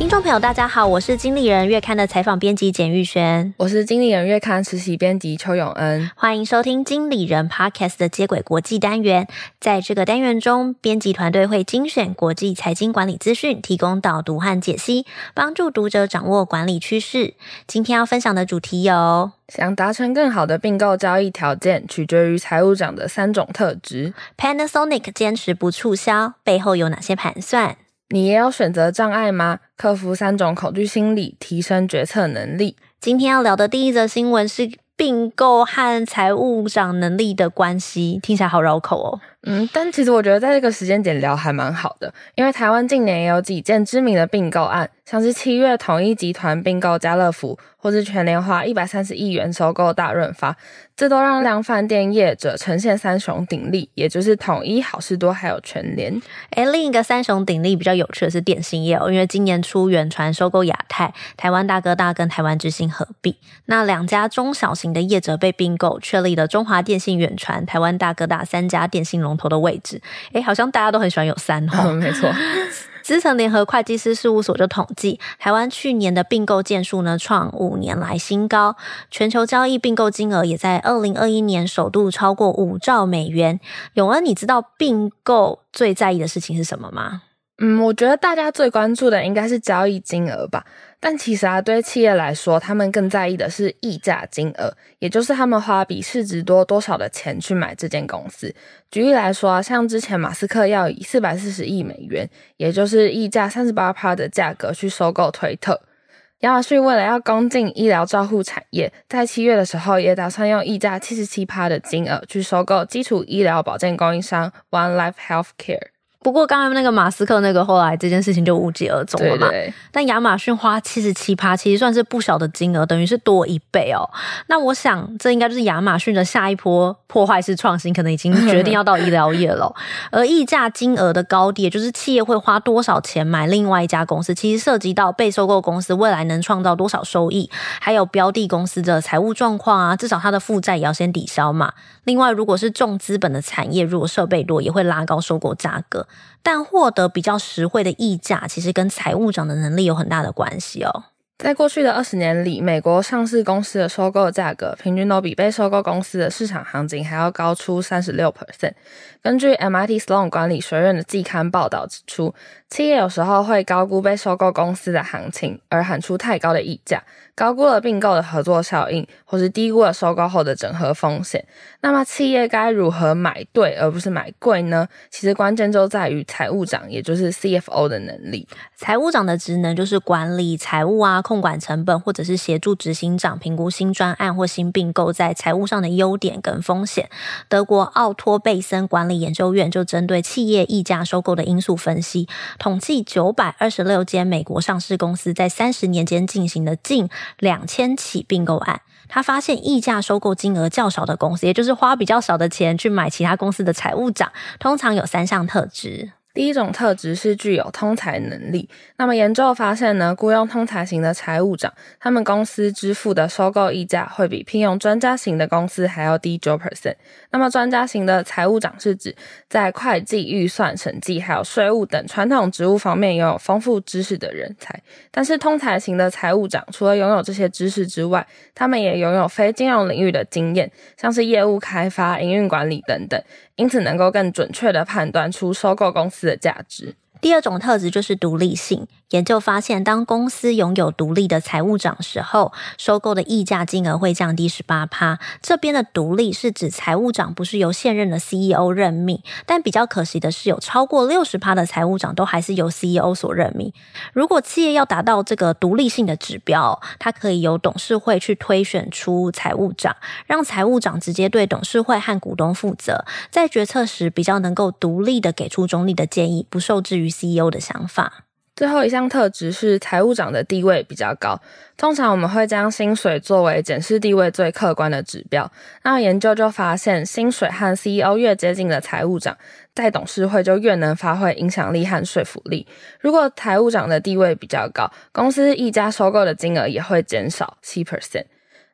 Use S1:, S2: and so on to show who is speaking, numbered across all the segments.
S1: 听众朋友，大家好，我是经理人月刊的采访编辑简玉璇，
S2: 我是经理人月刊实习编辑邱永恩，
S1: 欢迎收听经理人 Podcast 的接轨国际单元。在这个单元中，编辑团队会精选国际财经管理资讯，提供导读和解析，帮助读者掌握管理趋势。今天要分享的主题有：
S2: 想达成更好的并购交易条件，取决于财务长的三种特质。
S1: Panasonic 坚持不促销，背后有哪些盘算？
S2: 你也有选择障碍吗？克服三种恐惧心理，提升决策能力。
S1: 今天要聊的第一则新闻是并购和财务长能力的关系，听起来好绕口哦。
S2: 嗯，但其实我觉得在这个时间点聊还蛮好的，因为台湾近年也有几件知名的并购案，像是七月统一集团并购家乐福，或是全联花一百三十亿元收购大润发，这都让量贩店业者呈现三雄鼎立，也就是统一、好事多还有全联。
S1: 诶，另一个三雄鼎立比较有趣的是电信业哦，因为今年初远传收购亚太，台湾大哥大跟台湾之星合并，那两家中小型的业者被并购，确立了中华电信、远传、台湾大哥大三家电信龙头的位置。诶，好像大家都很喜欢有三哈、哦，
S2: 没错。
S1: 资诚联合会计师事务所就统计，台湾去年的并购件数呢创五年来新高，全球交易并购金额也在二零二一年首度超过五兆美元。永恩，你知道并购最在意的事情是什么吗？
S2: 嗯，我觉得大家最关注的应该是交易金额吧。但其实啊，对企业来说，他们更在意的是溢价金额，也就是他们花比市值多多少的钱去买这间公司。举例来说啊，像之前马斯克要以四百四十亿美元，也就是溢价三十八趴的价格去收购推特。亚马逊为了要攻进医疗照护产业，在七月的时候也打算用溢价七十七趴的金额去收购基础医疗保健供应商 One Life Healthcare。
S1: 不过，刚才那个马斯克那个后来这件事情就无疾而终了嘛。
S2: 对对。
S1: 但亚马逊花七十七趴，其实算是不小的金额，等于是多一倍哦。那我想，这应该就是亚马逊的下一波破坏式创新，可能已经决定要到医疗业了。而溢价金额的高低，也就是企业会花多少钱买另外一家公司，其实涉及到被收购公司未来能创造多少收益，还有标的公司的财务状况啊，至少它的负债也要先抵消嘛。另外，如果是重资本的产业，如果设备多，也会拉高收购价格。但获得比较实惠的溢价，其实跟财务长的能力有很大的关系哦。
S2: 在过去的二十年里，美国上市公司的收购价格平均都比被收购公司的市场行情还要高出三十六 percent。根据 MIT Sloan 管理学院的季刊报道指出，企业有时候会高估被收购公司的行情，而喊出太高的溢价，高估了并购的合作效应，或是低估了收购后的整合风险。那么，企业该如何买对而不是买贵呢？其实关键就在于财务长，也就是 CFO 的能力。
S1: 财务长的职能就是管理财务啊。控管成本，或者是协助执行长评估新专案或新并购在财务上的优点跟风险。德国奥托贝森管理研究院就针对企业溢价收购的因素分析，统计九百二十六间美国上市公司在三十年间进行了近两千起并购案。他发现溢价收购金额较少的公司，也就是花比较少的钱去买其他公司的财务长，通常有三项特质。
S2: 第一种特质是具有通才能力。那么研究发现呢，雇佣通才型的财务长，他们公司支付的收购溢价会比聘用专家型的公司还要低九 percent。那么专家型的财务长是指在会计、预算、审计还有税务等传统职务方面拥有丰富知识的人才。但是通才型的财务长，除了拥有这些知识之外，他们也拥有非金融领域的经验，像是业务开发、营运管理等等。因此，能够更准确地判断出收购公司的价值。
S1: 第二种特质就是独立性。研究发现，当公司拥有独立的财务长时候，收购的溢价金额会降低十八趴。这边的独立是指财务长不是由现任的 CEO 任命，但比较可惜的是，有超过六十趴的财务长都还是由 CEO 所任命。如果企业要达到这个独立性的指标，它可以由董事会去推选出财务长，让财务长直接对董事会和股东负责，在决策时比较能够独立的给出中立的建议，不受制于 CEO 的想法。
S2: 最后一项特质是财务长的地位比较高。通常我们会将薪水作为检视地位最客观的指标。那研究就发现，薪水和 CEO 越接近的财务长，在董事会就越能发挥影响力和说服力。如果财务长的地位比较高，公司溢价收购的金额也会减少七 percent。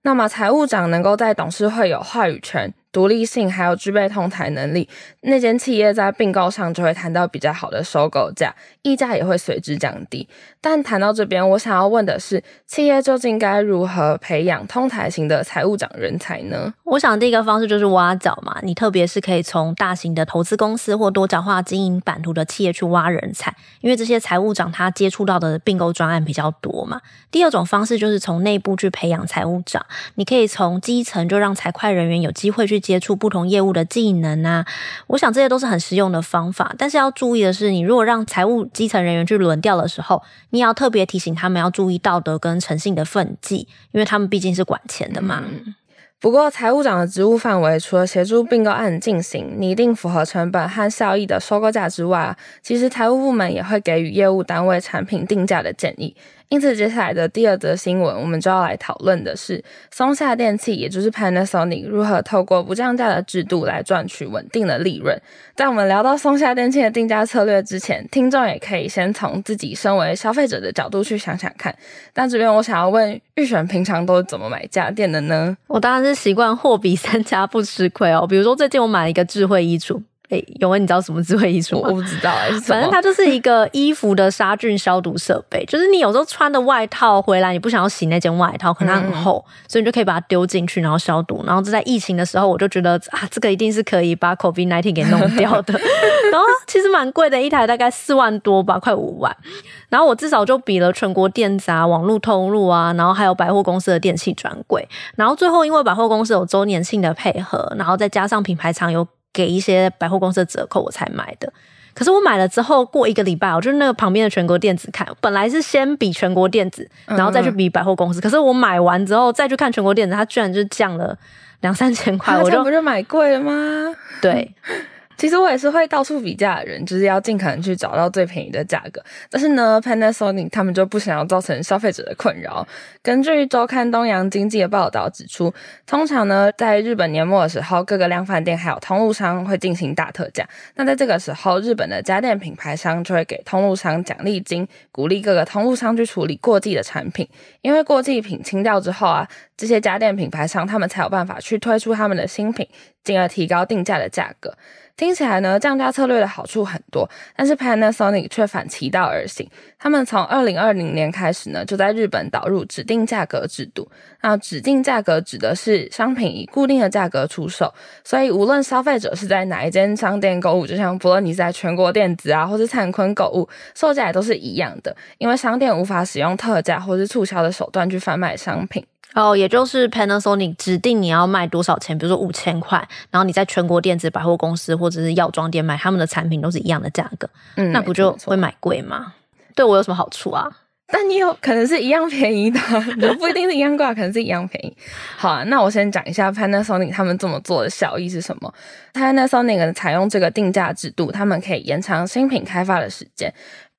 S2: 那么财务长能够在董事会有话语权。独立性，还有具备通台能力，那间企业在并购上就会谈到比较好的收购价，溢价也会随之降低。但谈到这边，我想要问的是，企业究竟该如何培养通台型的财务长人才呢？
S1: 我想第一个方式就是挖角嘛，你特别是可以从大型的投资公司或多角化经营版图的企业去挖人才，因为这些财务长他接触到的并购专案比较多嘛。第二种方式就是从内部去培养财务长，你可以从基层就让财会人员有机会去接触不同业务的技能啊，我想这些都是很实用的方法。但是要注意的是，你如果让财务基层人员去轮调的时候，你也要特别提醒他们要注意道德跟诚信的分际，因为他们毕竟是管钱的嘛。
S2: 不过，财务长的职务范围除了协助并购案进行、拟定符合成本和效益的收购价之外，其实财务部门也会给予业务单位产品定价的建议。因此，接下来的第二则新闻，我们就要来讨论的是松下电器，也就是 Panasonic 如何透过不降价的制度来赚取稳定的利润。在我们聊到松下电器的定价策略之前，听众也可以先从自己身为消费者的角度去想想看。但这边我想要问，玉璇平常都是怎么买家电的呢？
S1: 我当然是习惯货比三家不吃亏哦。比如说，最近我买了一个智慧衣橱。哎，永文，你知道什么智慧衣橱吗？
S2: 我不知道哎，
S1: 反正它就是一个衣服的杀菌消毒设备。就是你有时候穿的外套回来，你不想要洗那件外套，可能它很厚，嗯、所以你就可以把它丢进去，然后消毒。然后这在疫情的时候，我就觉得啊，这个一定是可以把 COVID-19 给弄掉的。然后其实蛮贵的，一台大概四万多吧，快五万。然后我至少就比了全国电子啊、网络通路啊，然后还有百货公司的电器专柜。然后最后因为百货公司有周年庆的配合，然后再加上品牌厂有。给一些百货公司的折扣，我才买的。可是我买了之后，过一个礼拜，我就那个旁边的全国电子看，本来是先比全国电子，然后再去比百货公司。嗯、可是我买完之后再去看全国电子，它居然就降了两三千块，我就
S2: 不是买贵了吗？
S1: 对。
S2: 其实我也是会到处比价的人，就是要尽可能去找到最便宜的价格。但是呢，Panasonic 他们就不想要造成消费者的困扰。根据周刊东洋经济的报道指出，通常呢，在日本年末的时候，各个量贩店还有通路商会进行大特价。那在这个时候，日本的家电品牌商就会给通路商奖励金，鼓励各个通路商去处理过季的产品。因为过季品清掉之后啊，这些家电品牌商他们才有办法去推出他们的新品，进而提高定价的价格。听起来呢，降价策略的好处很多，但是 Panasonic 却反其道而行。他们从二零二零年开始呢，就在日本导入指定价格制度。那指定价格指的是商品以固定的价格出售，所以无论消费者是在哪一间商店购物，就像不论你是在全国电子啊，或是灿坤购物，售价也都是一样的，因为商店无法使用特价或是促销的手段去贩卖商品。
S1: 哦，也就是 Panasonic 指定你要卖多少钱，比如说五千块，然后你在全国电子百货公司或者是药妆店买他们的产品都是一样的价格，嗯，那不就会买贵吗？对我有什么好处啊？
S2: 但你有可能是一样便宜的，不一定是一样贵，可能是一样便宜。好啊，那我先讲一下 Panasonic 他们这么做的效益是什么。Panasonic 采用这个定价制度，他们可以延长新品开发的时间。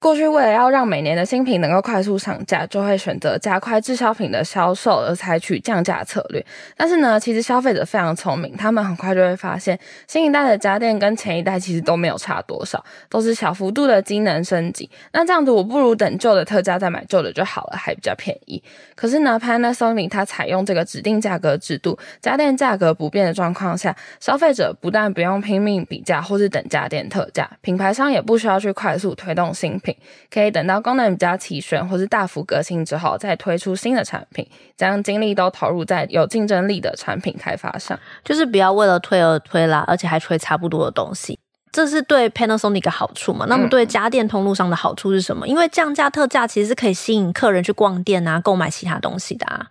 S2: 过去为了要让每年的新品能够快速上架，就会选择加快滞销品的销售而采取降价策略。但是呢，其实消费者非常聪明，他们很快就会发现，新一代的家电跟前一代其实都没有差多少，都是小幅度的机能升级。那这样子，我不如等旧的特价再买旧的就好了，还比较便宜。可是呢，Panasonic 它采用这个指定价格制度，家电价格不变的状况下，消费者不但不用拼命比价或是等家电特价，品牌商也不需要去快速推动新品。可以等到功能比较齐全或是大幅革新之后，再推出新的产品，将精力都投入在有竞争力的产品开发上，
S1: 就是不要为了推而推啦，而且还推差不多的东西，这是对 Panasonic 的好处嘛？那么对家电通路上的好处是什么？嗯、因为降价特价其实是可以吸引客人去逛店啊，购买其他东西的啊。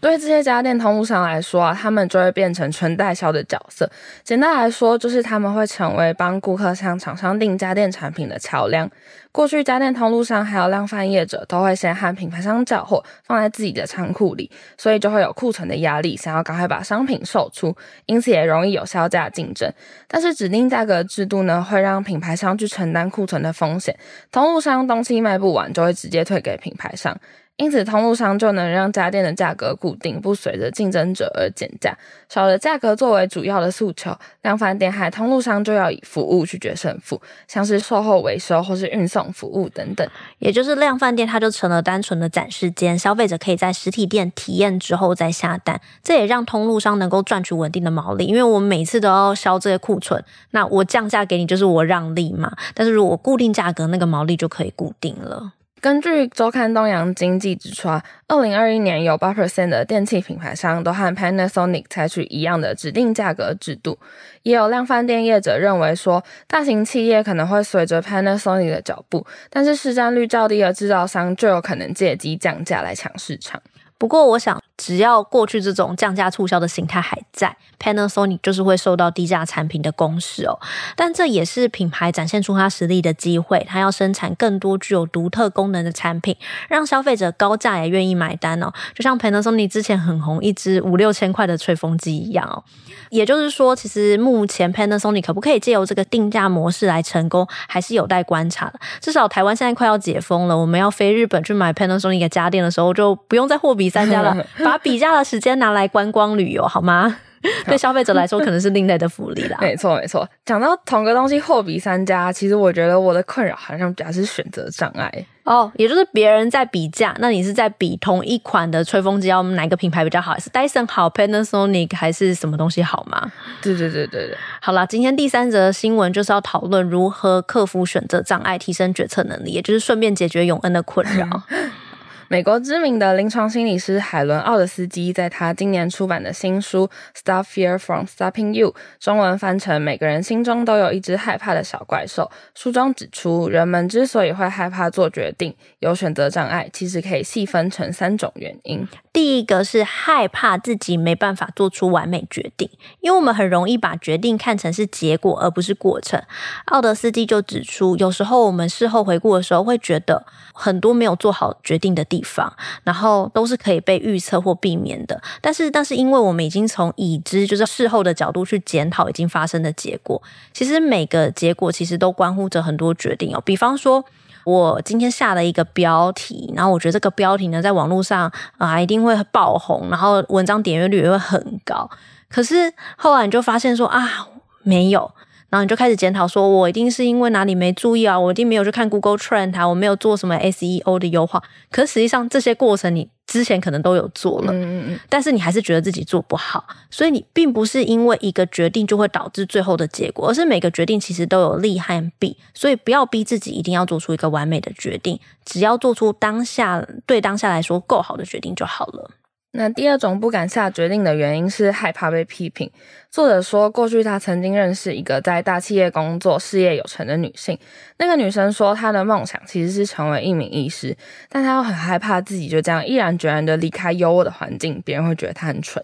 S2: 对这些家电通路商来说啊，他们就会变成纯代销的角色。简单来说，就是他们会成为帮顾客向厂商订家电产品的桥梁。过去家电通路商还有量贩业者都会先和品牌商交货，放在自己的仓库里，所以就会有库存的压力，想要赶快把商品售出，因此也容易有销价竞争。但是指定价格制度呢，会让品牌商去承担库存的风险，通路商东西卖不完就会直接退给品牌商。因此通路商就能让家电的价格固定，不随着竞争者而减价。少了价格作为主要的诉求，量贩店还通路商就要以服务去决胜负，像是售后维修或是运送服务等等。
S1: 也就是量贩店它就成了单纯的展示间，消费者可以在实体店体验之后再下单，这也让通路商能够赚取稳定的毛利，因为我每次都要销这些库存，那我降价给你就是我让利嘛。但是如果固定价格，那个毛利就可以固定了。
S2: 根据周刊东洋经济指出啊，二零二一年有八 percent 的电器品牌商都和 Panasonic 采取一样的指定价格制度。也有量贩店业者认为说，大型企业可能会随着 Panasonic 的脚步，但是市占率较低的制造商就有可能借机降价来抢市场。
S1: 不过，我想只要过去这种降价促销的形态还在，Panasonic 就是会受到低价产品的攻势哦。但这也是品牌展现出它实力的机会，它要生产更多具有独特功能的产品，让消费者高价也愿意买单哦。就像 Panasonic 之前很红一支五六千块的吹风机一样哦。也就是说，其实目前 Panasonic 可不可以借由这个定价模式来成功，还是有待观察的。至少台湾现在快要解封了，我们要飞日本去买 Panasonic 的家电的时候，就不用再货比三家了，把比价的时间拿来观光旅游，好吗？对消费者来说，可能是另类的福利啦。
S2: 没错，没错。讲到同个东西货比三家，其实我觉得我的困扰好像比较是选择障碍
S1: 哦。也就是别人在比价，那你是在比同一款的吹风机，要哪个品牌比较好？是 Dyson 好，Panasonic 还是什么东西好吗？
S2: 对对对对对。
S1: 好啦，今天第三则新闻就是要讨论如何克服选择障碍，提升决策能力，也就是顺便解决永恩的困扰。
S2: 美国知名的临床心理师海伦·奥德斯基在他今年出版的新书《Stop Fear from Stopping You》（中文翻成“每个人心中都有一只害怕的小怪兽”）书中指出，人们之所以会害怕做决定，有选择障碍，其实可以细分成三种原因。
S1: 第一个是害怕自己没办法做出完美决定，因为我们很容易把决定看成是结果而不是过程。奥德斯基就指出，有时候我们事后回顾的时候，会觉得很多没有做好决定的地。地方，然后都是可以被预测或避免的。但是，但是，因为我们已经从已知，就是事后的角度去检讨已经发生的结果。其实每个结果其实都关乎着很多决定哦。比方说，我今天下了一个标题，然后我觉得这个标题呢，在网络上啊一定会爆红，然后文章点阅率也会很高。可是后来你就发现说啊，没有。然后你就开始检讨，说我一定是因为哪里没注意啊，我一定没有去看 Google Trend 啊，我没有做什么 SEO 的优化。可是实际上这些过程你之前可能都有做了，嗯嗯嗯，但是你还是觉得自己做不好，所以你并不是因为一个决定就会导致最后的结果，而是每个决定其实都有利和弊，所以不要逼自己一定要做出一个完美的决定，只要做出当下对当下来说够好的决定就好了。
S2: 那第二种不敢下决定的原因是害怕被批评。作者说，过去他曾经认识一个在大企业工作、事业有成的女性。那个女生说，她的梦想其实是成为一名医师，但她又很害怕自己就这样毅然决然的离开优渥的环境，别人会觉得她很蠢。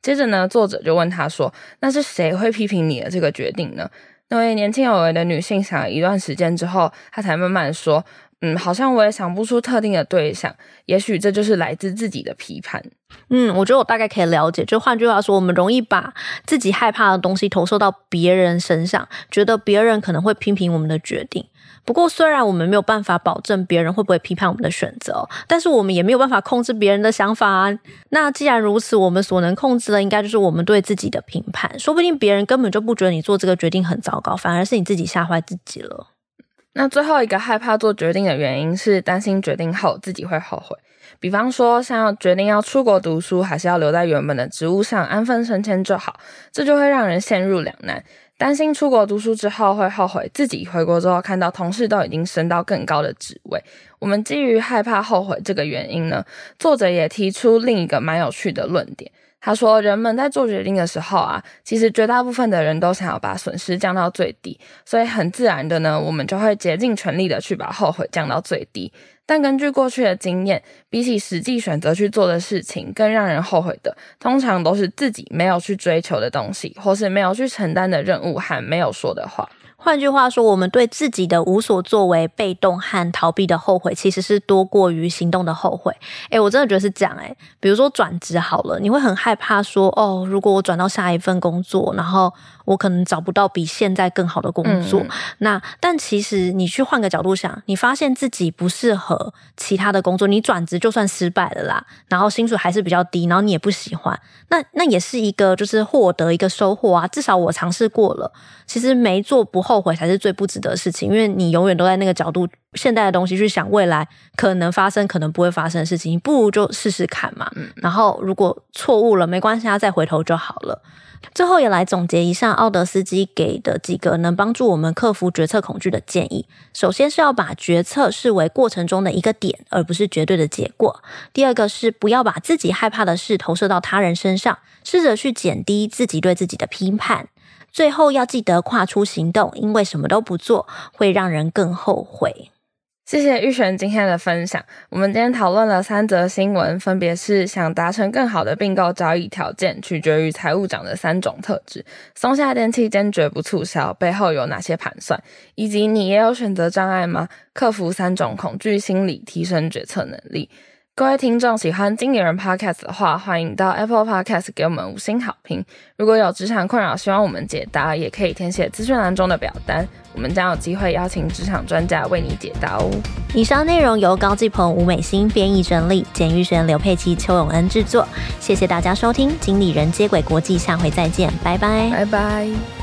S2: 接着呢，作者就问她说：“那是谁会批评你的这个决定呢？”那位年轻有为的女性想了一段时间之后，她才慢慢说：“嗯，好像我也想不出特定的对象，也许这就是来自自己的批判。”
S1: 嗯，我觉得我大概可以了解。就换句话说，我们容易把自己害怕的东西投射到别人身上，觉得别人可能会批评我们的决定。不过，虽然我们没有办法保证别人会不会批判我们的选择，但是我们也没有办法控制别人的想法啊。那既然如此，我们所能控制的应该就是我们对自己的评判。说不定别人根本就不觉得你做这个决定很糟糕，反而是你自己吓坏自己了。
S2: 那最后一个害怕做决定的原因是担心决定后自己会后悔。比方说，像要决定要出国读书，还是要留在原本的职务上安分升迁就好，这就会让人陷入两难，担心出国读书之后会后悔，自己回国之后看到同事都已经升到更高的职位。我们基于害怕后悔这个原因呢，作者也提出另一个蛮有趣的论点。他说，人们在做决定的时候啊，其实绝大部分的人都想要把损失降到最低，所以很自然的呢，我们就会竭尽全力的去把后悔降到最低。但根据过去的经验，比起实际选择去做的事情，更让人后悔的，通常都是自己没有去追求的东西，或是没有去承担的任务和没有说的话。
S1: 换句话说，我们对自己的无所作为、被动和逃避的后悔，其实是多过于行动的后悔。诶，我真的觉得是这样诶，比如说转职好了，你会很害怕说，哦，如果我转到下一份工作，然后我可能找不到比现在更好的工作。嗯、那但其实你去换个角度想，你发现自己不适合合其他的工作，你转职就算失败了啦，然后薪水还是比较低，然后你也不喜欢，那那也是一个就是获得一个收获啊。至少我尝试过了，其实没做不后悔才是最不值得的事情，因为你永远都在那个角度，现代的东西去想未来可能发生、可能不会发生的事情，你不如就试试看嘛。然后如果错误了，没关系他，再回头就好了。最后也来总结一下奥德斯基给的几个能帮助我们克服决策恐惧的建议。首先是要把决策视为过程中的一个点，而不是绝对的结果。第二个是不要把自己害怕的事投射到他人身上，试着去减低自己对自己的批判。最后要记得跨出行动，因为什么都不做会让人更后悔。
S2: 谢谢玉璇今天的分享。我们今天讨论了三则新闻，分别是想达成更好的并购交易条件，取决于财务长的三种特质；松下电器坚决不促销，背后有哪些盘算？以及你也有选择障碍吗？克服三种恐惧心理，提升决策能力。各位听众喜欢经理人 Podcast 的话，欢迎到 Apple Podcast 给我们五星好评。如果有职场困扰，希望我们解答，也可以填写资讯栏中的表单，我们将有机会邀请职场专家为你解答哦。
S1: 以上内容由高继鹏、吴美欣编译整理，简玉璇、刘佩琪、邱永恩制作。谢谢大家收听《经理人接轨国际》，下回再见，拜拜，
S2: 拜拜。